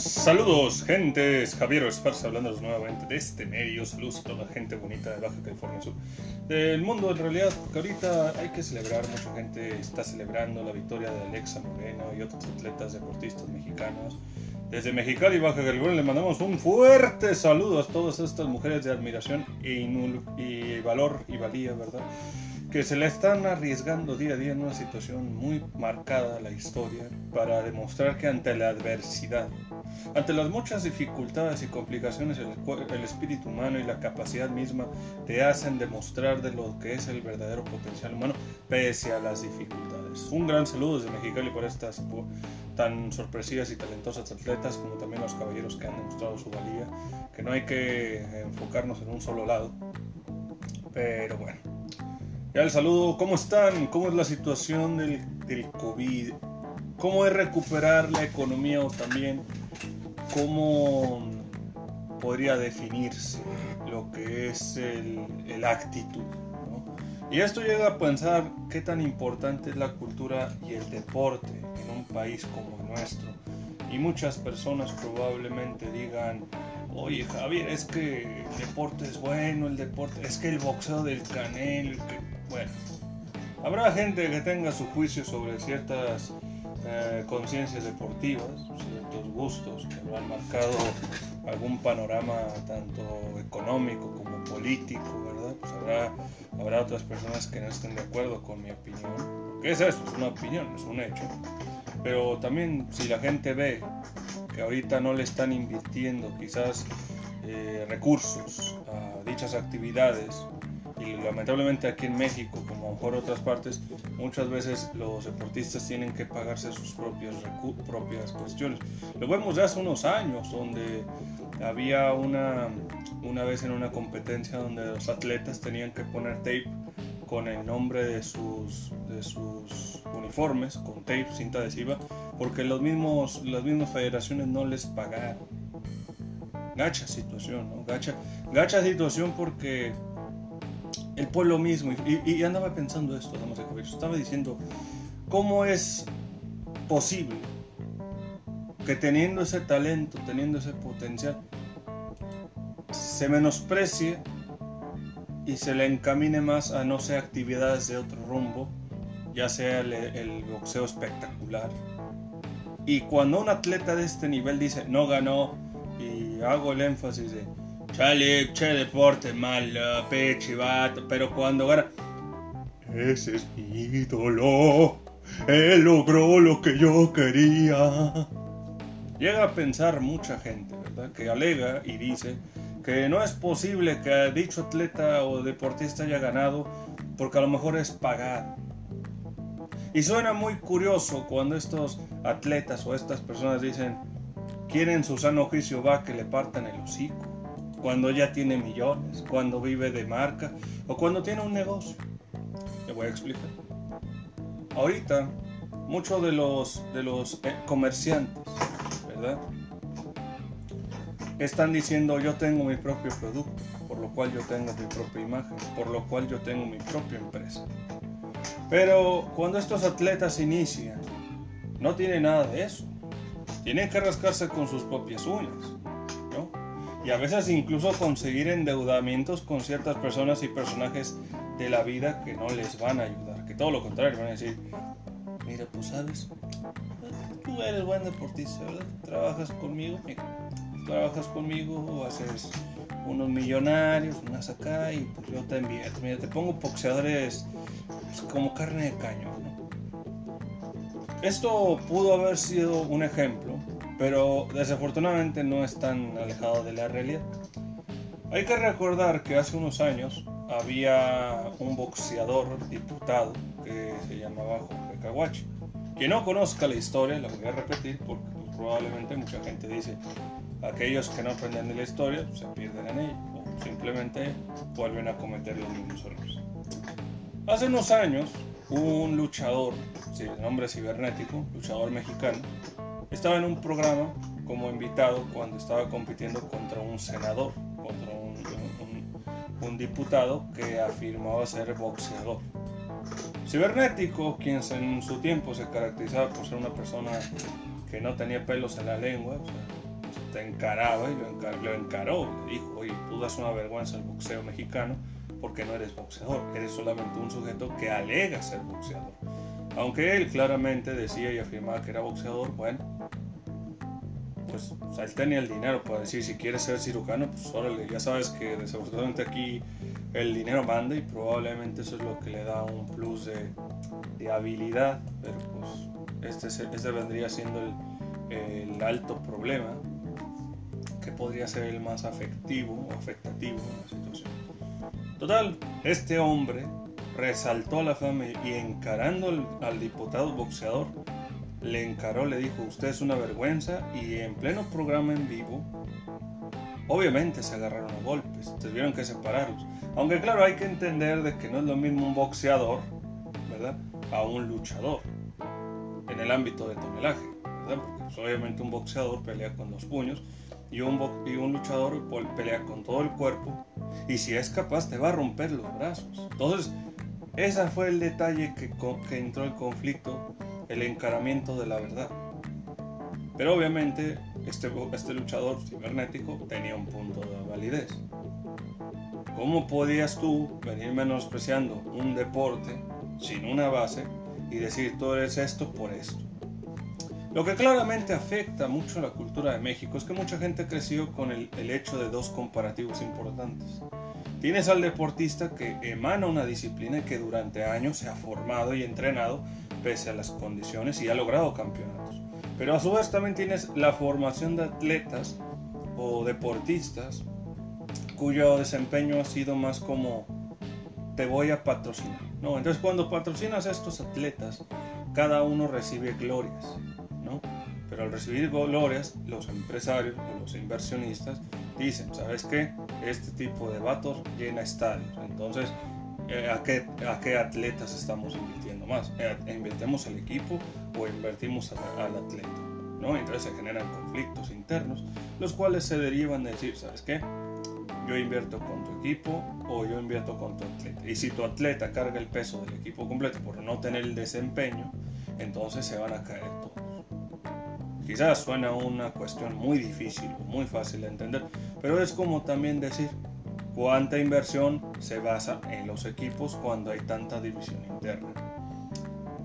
Saludos, gente. Javier Esparza hablando nuevamente de este medio. Saludos a toda la gente bonita de Baja California Sur. Del mundo, en realidad, porque ahorita hay que celebrar. Mucha gente está celebrando la victoria de Alexa Moreno y otros atletas deportistas mexicanos. Desde Mexicali, Baja California, le mandamos un fuerte saludo a todas estas mujeres de admiración y, y valor y valía, ¿verdad? Que se le están arriesgando día a día en una situación muy marcada la historia para demostrar que ante la adversidad, ante las muchas dificultades y complicaciones, el, el, espíritu humano y la capacidad misma te hacen demostrar de lo que es el verdadero potencial humano pese a las dificultades. Un gran saludo desde Mexicali por estas tan sorpresivas y talentosas atletas como también los caballeros que han demostrado su valía, que no hay que enfocarnos en un solo lado. Pero bueno, ya el saludo, ¿cómo están? ¿Cómo es la situación del, del, COVID? ¿Cómo es recuperar la economía o también cómo podría definirse lo que es el, el actitud? Y esto llega a pensar qué tan importante es la cultura y el deporte en un país como nuestro. Y muchas personas probablemente digan, oye Javier, es que el deporte es bueno, el deporte, es que el boxeo del canel, bueno, habrá gente que tenga su juicio sobre ciertas eh, conciencias deportivas, ciertos gustos que lo han marcado algún panorama tanto económico como político, ¿verdad? Pues habrá, otras personas que no estén de acuerdo con mi opinión. ¿Qué es eso? Es una opinión, es un hecho. Pero también si la gente ve que ahorita no le están invirtiendo quizás eh, recursos a dichas actividades, y lamentablemente aquí en México, como a mejor otras partes, muchas veces los deportistas tienen que pagarse sus propias, propias cuestiones. Lo vemos ya hace unos años, donde había una, una vez en una competencia donde los atletas tenían que poner tape con el nombre de sus, de sus uniformes, con tape, cinta adhesiva, porque los mismos, las mismas federaciones no les pagaron. Gacha situación, ¿no? Gacha, gacha situación porque el pueblo mismo. Y, andaba pensando esto, Estaba diciendo, ¿cómo es posible que teniendo ese talento, teniendo ese potencial, se menosprecie y se le encamine más a no sé actividades de otro rumbo, ya sea el, el boxeo espectacular. Y cuando un atleta de este nivel dice no ganó, y hago el énfasis de Chale, che deporte malo, peche, vato, pero cuando gana. Ese es mi ídolo. Él logró lo que yo quería. Llega a pensar mucha gente, ¿verdad? Que alega y dice que no es posible que dicho atleta o deportista haya ganado porque a lo mejor es pagado. Y suena muy curioso cuando estos atletas o estas personas dicen, quieren su sano juicio va que le partan el hocico cuando ya tiene millones, cuando vive de marca o cuando tiene un negocio. Te voy a explicar. Ahorita, muchos de los, de los eh, comerciantes, ¿verdad? Están diciendo yo tengo mi propio producto, por lo cual yo tengo mi propia imagen, por lo cual yo tengo mi propia empresa. Pero cuando estos atletas inician, no tienen nada de eso. Tienen que rascarse con sus propias uñas a veces incluso conseguir endeudamientos con ciertas personas y personajes de la vida que no les van a ayudar, que todo lo contrario, van a decir, mira, pues sabes, tú eres buen deportista, ¿verdad? Trabajas conmigo, trabajas conmigo haces unos millonarios, unas acá y pues yo te envío, mira, te pongo boxeadores pues, como carne de caño. Esto pudo haber sido un ejemplo pero desafortunadamente no es tan alejado de la realidad. Hay que recordar que hace unos años había un boxeador diputado que se llamaba Jorge Caguachi. Quien no conozca la historia, la voy a repetir porque probablemente mucha gente dice, aquellos que no aprenden de la historia se pierden en ella o simplemente vuelven a cometer los mismos errores. Hace unos años, un luchador, de nombre cibernético, luchador mexicano, estaba en un programa como invitado cuando estaba compitiendo contra un senador, contra un, diputado que afirmaba ser boxeador. Cibernético, quien en su tiempo se caracterizaba por ser una persona que no tenía pelos en la lengua, te encaraba y lo, encaró. Le dijo, oye, tú das una vergüenza al boxeo mexicano porque no eres boxeador, eres solamente un sujeto que alega ser boxeador. Aunque él claramente decía y afirmaba que era boxeador, bueno, pues él tenía el dinero para decir si quieres ser cirujano, pues órale, ya sabes que desafortunadamente aquí el dinero manda y probablemente eso es lo que le da un plus de, de habilidad, pero pues este, este vendría siendo el, el, alto problema que podría ser el más afectivo o afectativo en la situación. Total, este hombre resaltó la fama y encarando al diputado boxeador, le encaró, le dijo, usted es una vergüenza y en pleno programa en vivo, obviamente se agarraron a golpes, tuvieron que separarlos. Aunque claro, hay que entender de que no es lo mismo un boxeador, ¿verdad? A un luchador en el ámbito de tonelaje, ¿verdad? Porque pues, obviamente un boxeador pelea con los puños y un, y un luchador pelea con todo el cuerpo y si es capaz te va a romper los brazos. Entonces, ese fue el detalle que, que entró el conflicto, el encaramiento de la verdad. Pero obviamente este, este luchador cibernético tenía un punto de validez. ¿Cómo podías tú venir menospreciando un deporte sin una base y decir tú eres esto por esto? Lo que claramente afecta mucho a la cultura de México es que mucha gente creció con el, el, hecho de dos comparativos importantes. Tienes al deportista que emana una disciplina que durante años se ha formado y entrenado pese a las condiciones y ha logrado campeonatos. Pero a su vez también tienes la formación de atletas o deportistas cuyo desempeño ha sido más como te voy a patrocinar. ¿no? Entonces cuando patrocinas a estos atletas, cada uno recibe glorias. ¿no? Pero al recibir glorias, los empresarios o los inversionistas dicen, ¿sabes qué? Este tipo de vatos llena estadios. Entonces, eh, ¿a, qué, ¿a qué atletas estamos invirtiendo más? Eh, ¿Invertimos al equipo o invertimos al, atleta? ¿no? Entonces se generan conflictos internos, los cuales se derivan de decir, ¿sabes qué? yo invierto con tu equipo o yo invierto con tu atleta. Y si tu atleta carga el peso del equipo completo por no tener el desempeño, entonces se van a caer todos. Quizás suena una cuestión muy difícil, muy fácil de entender, pero es como también decir cuánta inversión se basa en los equipos cuando hay tanta división interna.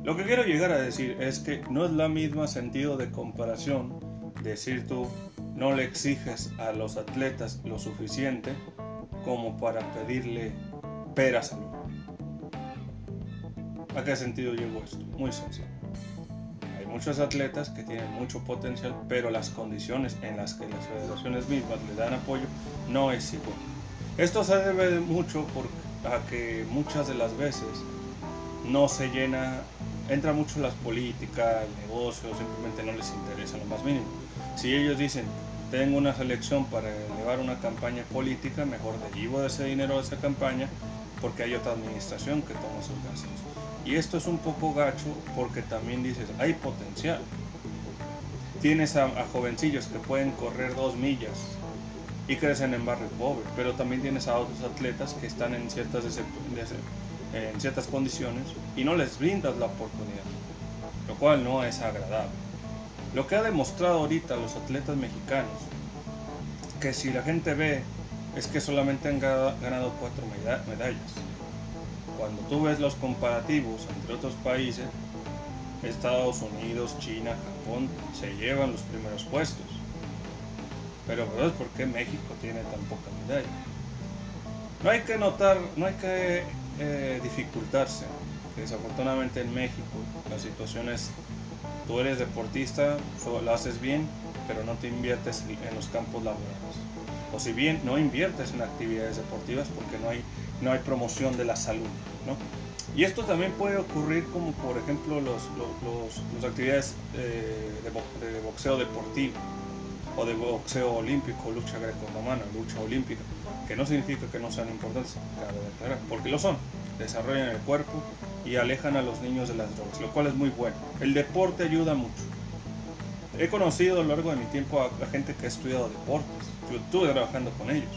Lo que quiero llegar a decir es que no es la misma sentido de comparación decir tú no le exiges a los atletas lo suficiente como para pedirle peras a ¿A qué sentido llegó esto? Muy sencillo. Muchos atletas que tienen mucho potencial, pero las condiciones en las que las federaciones mismas le dan apoyo no es igual. Esto se debe mucho por, a que muchas de las veces no se llena, entra mucho las políticas, el negocio, simplemente no les interesa lo más mínimo. Si ellos dicen, tengo una selección para elevar una campaña política, mejor derivo de ese dinero a esa campaña porque hay otra administración que toma sus gastos. Y esto es un poco gacho porque también dices, hay potencial. Tienes a, jovencillos que pueden correr dos millas y crecen en barrios pobres, pero también tienes a otros atletas que están en ciertas, en ciertas condiciones y no les brindas la oportunidad, lo cual no es agradable. Lo que ha demostrado ahorita los atletas mexicanos, que si la gente ve, es que solamente han ganado cuatro medallas. Cuando tú ves los comparativos entre otros países, Estados Unidos, China, Japón, se llevan los primeros puestos. Pero es ¿por qué México tiene tan poca medalla? No hay que notar, no hay que eh, dificultarse. Desafortunadamente en México la situación es tú eres deportista, lo haces bien, pero no te inviertes en los campos laborales. O si bien no inviertes en actividades deportivas porque no hay, no hay promoción de la salud. ¿no? Y esto también puede ocurrir como por ejemplo las los, actividades eh, de, boxeo deportivo o de boxeo olímpico, lucha greco-romana, lucha olímpica, que no significa que no sean importantes, porque lo son, desarrollan el cuerpo, y alejan a los niños de las drogas, lo cual es muy bueno. El deporte ayuda mucho. He conocido a lo largo de mi tiempo a, gente que ha estudiado deportes. Yo estuve trabajando con ellos.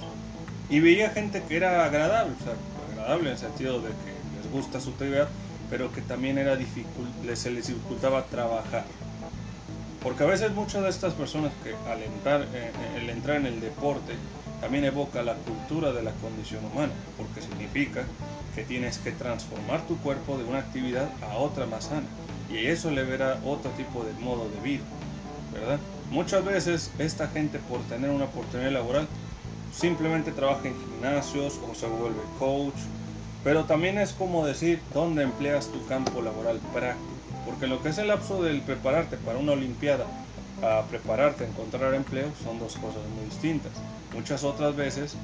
Y veía gente que era agradable, o sea, agradable en el sentido de que les gusta su actividad, pero que también era se les dificultaba trabajar. Porque a veces muchas de estas personas que al entrar, eh, el entrar en el deporte también evoca la cultura de la condición humana, porque significa que tienes que transformar tu cuerpo de una actividad a otra más sana. Y eso le verá otro tipo de modo de vida, Muchas veces esta gente por tener una oportunidad laboral simplemente trabaja en gimnasios o se vuelve coach, pero también es como decir dónde empleas tu campo laboral práctico, porque lo que es el lapso del prepararte para una olimpiada a prepararte a encontrar empleo son dos cosas muy distintas. Muchas otras veces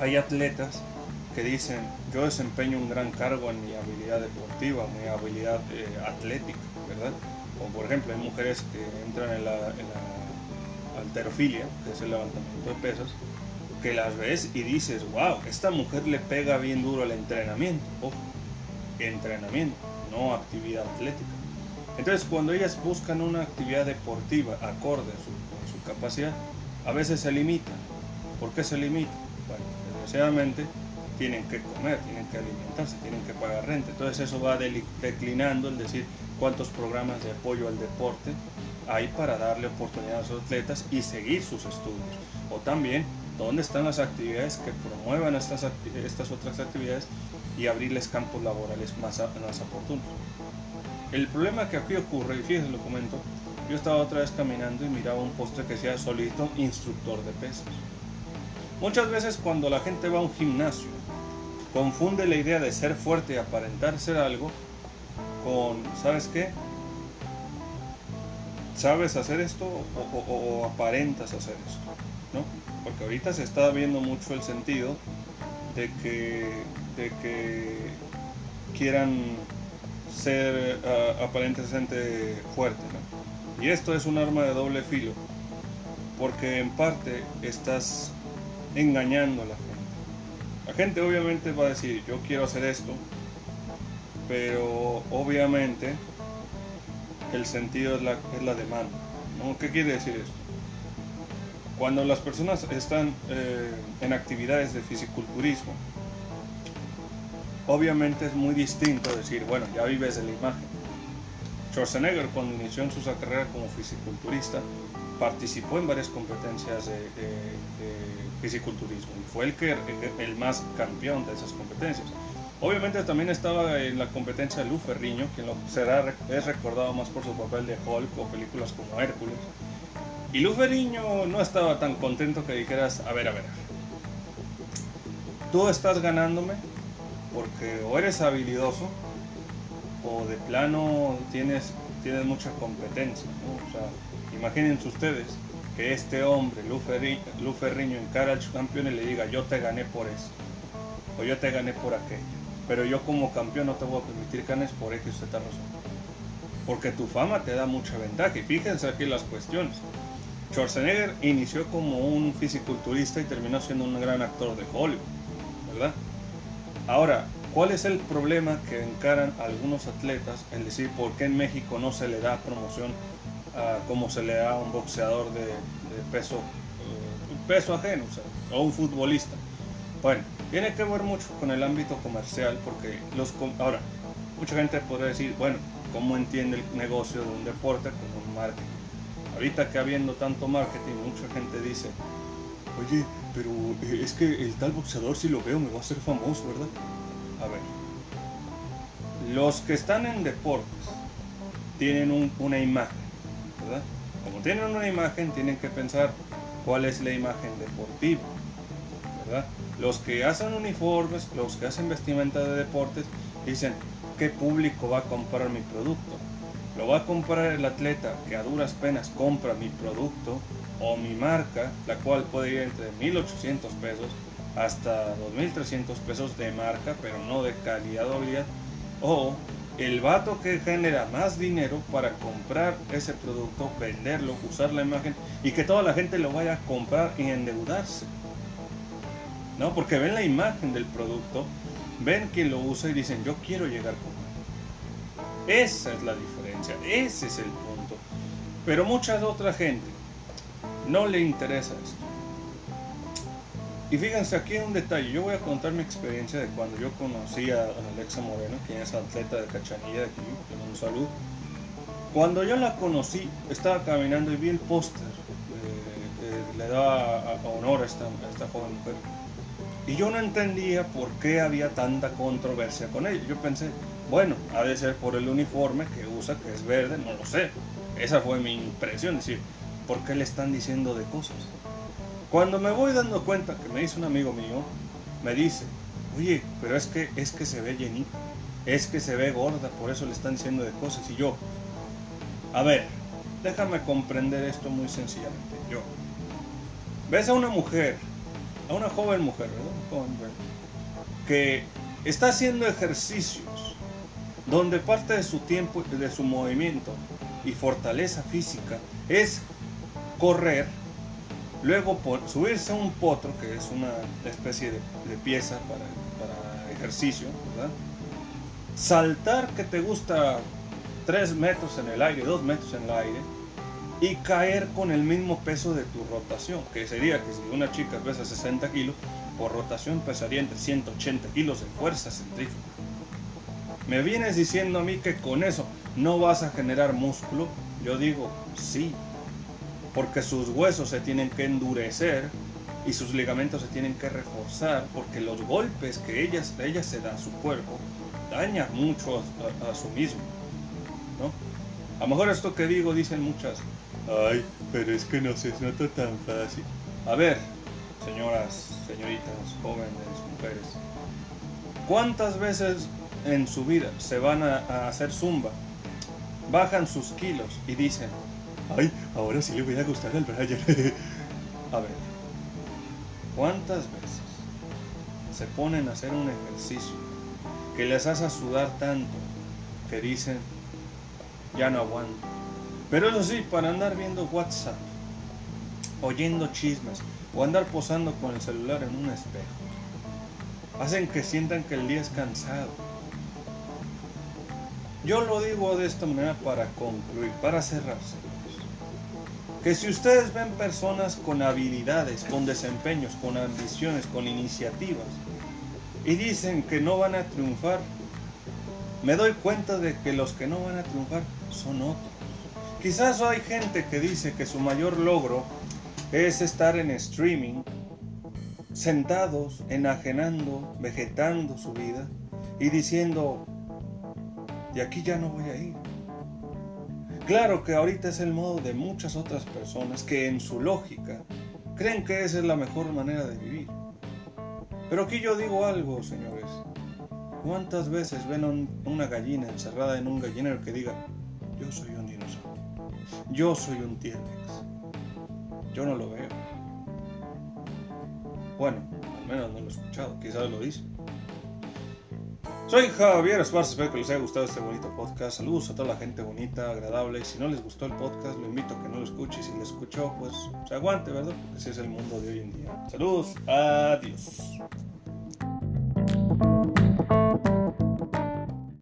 hay atletas que dicen yo desempeño un gran cargo en mi habilidad deportiva, mi habilidad eh, atlética, ¿verdad? Como por ejemplo hay mujeres que entran en la, alterofilia, que es el levantamiento de pesas, que las ves y dices, wow, esta mujer le pega bien duro el entrenamiento. Ojo, entrenamiento, no actividad atlética. Entonces cuando ellas buscan una actividad deportiva acorde a su, su capacidad, a veces se limitan. ¿Por qué se limitan? Bueno, desgraciadamente tienen que comer, tienen que alimentarse, tienen que pagar renta. Entonces eso va declinando el decir cuántos programas de apoyo al deporte hay para darle oportunidad a los atletas y seguir sus estudios. O también dónde están las actividades que promuevan estas, otras actividades y abrirles campos laborales más, más oportunos. El problema que aquí ocurre, y fíjense lo comento, yo estaba otra vez caminando y miraba un postre que decía solito instructor de pesas. Muchas veces cuando la gente va a un gimnasio, confunde la idea de ser fuerte y aparentar ser algo con, ¿sabes qué? ¿Sabes hacer esto o, aparentas hacer esto? ¿No? Porque ahorita se está viendo mucho el sentido de que, de que quieran ser uh, aparentemente fuerte, ¿no? Y esto es un arma de doble filo, porque en parte estás engañando a la gente. La gente obviamente va a decir, yo quiero hacer esto, pero obviamente el sentido es la, es la demanda. ¿Qué quiere decir esto? Cuando las personas están eh, en actividades de fisiculturismo, obviamente es muy distinto decir, bueno, ya vives de la imagen. Schwarzenegger cuando inició en su carrera como fisiculturista participó en varias competencias de, fisiculturismo y fue el, que, el más campeón de esas competencias. Obviamente también estaba en la competencia de Lu Ferriño, quien será, es recordado más por su papel de Hulk o películas como Hércules. Y Lu Ferriño no estaba tan contento que dijeras, a ver, a ver, tú estás ganándome porque o eres habilidoso o de plano tienes, tienes mucha competencia. Imagínense ustedes que este hombre, Lu Ferriño, encara al campeón y le diga, yo te gané por eso, o yo te gané por aquello, pero yo como campeón no te voy a permitir ganes por X o Z razón. Porque tu fama te da mucha ventaja. Y fíjense aquí las cuestiones. Schwarzenegger inició como un fisiculturista y terminó siendo un gran actor de Hollywood, ¿verdad? Ahora, ¿cuál es el problema que encaran algunos atletas en decir por qué en México no se le da promoción como se le da a un boxeador de, peso, uh, peso ajeno, o, un futbolista. Bueno, tiene que ver mucho con el ámbito comercial, porque los ahora, mucha gente podría decir, bueno, ¿cómo entiende el negocio de un deporte como un marketing? Ahorita que habiendo tanto marketing, mucha gente dice, oye, pero eh, es que el tal boxeador si lo veo me va a hacer famoso, ¿verdad? A ver, los que están en deportes tienen una imagen como tienen una imagen, tienen que pensar cuál es la imagen deportiva, Los que hacen uniformes, los que hacen vestimenta de deportes, dicen, ¿qué público va a comprar mi producto? ¿Lo va a comprar el atleta que a duras penas compra mi producto o mi marca, la cual puede ir entre 1.800 pesos hasta 2.300 pesos de marca, pero no de calidad o habilidad? O el vato que genera más dinero para comprar ese producto, venderlo, usar la imagen y que toda la gente lo vaya a comprar y endeudarse. ¿No? Porque ven la imagen del producto, ven quien lo usa y dicen, yo quiero llegar con él. Esa es la diferencia, ese es el punto. Pero mucha otra gente no le interesa esto. Y fíjense, aquí un detalle. Yo voy a contar mi experiencia de cuando yo conocí a Alexa Moreno, quien es atleta de Cachanilla de aquí, un saludo. Cuando yo la conocí, estaba caminando y vi el póster que le da honor esta, a esta joven mujer. Y yo no entendía por qué había tanta controversia con ella. Yo pensé, bueno, ha de ser por el uniforme que usa, que es verde, no lo sé. Esa fue mi impresión, decir, ¿por qué le están diciendo de cosas? Cuando me voy dando cuenta que me dice un amigo mío, me dice, oye, pero es que, es que se ve llenita, es que se ve gorda, por eso le están diciendo de cosas. Y yo, a ver, déjame comprender esto muy sencillamente. Yo, ves a una mujer, a una joven mujer, ¿verdad? que está haciendo ejercicios donde parte de su tiempo, de su movimiento y fortaleza física es correr, luego subirse a un potro, que es una especie de, pieza para, ejercicio, saltar que te gusta 3 metros en el aire, 2 metros en el aire, y caer con el mismo peso de tu rotación, que sería que si una chica pesa 60 kilos, por rotación pesaría entre 180 kilos de fuerza centrífuga. ¿Me vienes diciendo a mí que con eso no vas a generar músculo? Yo digo, sí, porque sus huesos se tienen que endurecer y sus ligamentos se tienen que reforzar, porque los golpes que ella, ella se da a su cuerpo dañan mucho a, su mismo. ¿no? A lo mejor esto que digo dicen muchas, ay, pero es que no se nota tan fácil. A ver, señoras, señoritas, jóvenes, mujeres, ¿cuántas veces en su vida se van a, hacer zumba? Bajan sus kilos y dicen, ay, ahora sí le voy a gustar al Brian. a ver, ¿cuántas veces se ponen a hacer un ejercicio que les hace sudar tanto que dicen, ya no aguanto? Pero eso sí, para andar viendo WhatsApp, oyendo chismes o andar posando con el celular en un espejo, hacen que sientan que el día es cansado. Yo lo digo de esta manera para concluir, para cerrarse que si ustedes ven personas con habilidades, con desempeños, con ambiciones, con iniciativas, y dicen que no van a triunfar, me doy cuenta de que los que no van a triunfar son otros. Quizás hay gente que dice que su mayor logro es estar en streaming, sentados, enajenando, vegetando su vida y diciendo, de aquí ya no voy a ir. Claro que ahorita es el modo de muchas otras personas que en su lógica creen que esa es la mejor manera de vivir. Pero aquí yo digo algo, señores. ¿Cuántas veces ven una gallina encerrada en un gallinero que diga, yo soy un dinosaurio, yo soy un t Yo no lo veo. Bueno, al menos no lo he escuchado, quizás lo dice. Soy Javier Esparza, espero que les haya gustado este bonito podcast. Saludos a toda la gente bonita, agradable. Si no les gustó el podcast, lo invito a que no lo escuche. Si les escuchó, pues se aguante, ¿verdad? Porque ese es el mundo de hoy en día. Saludos, adiós.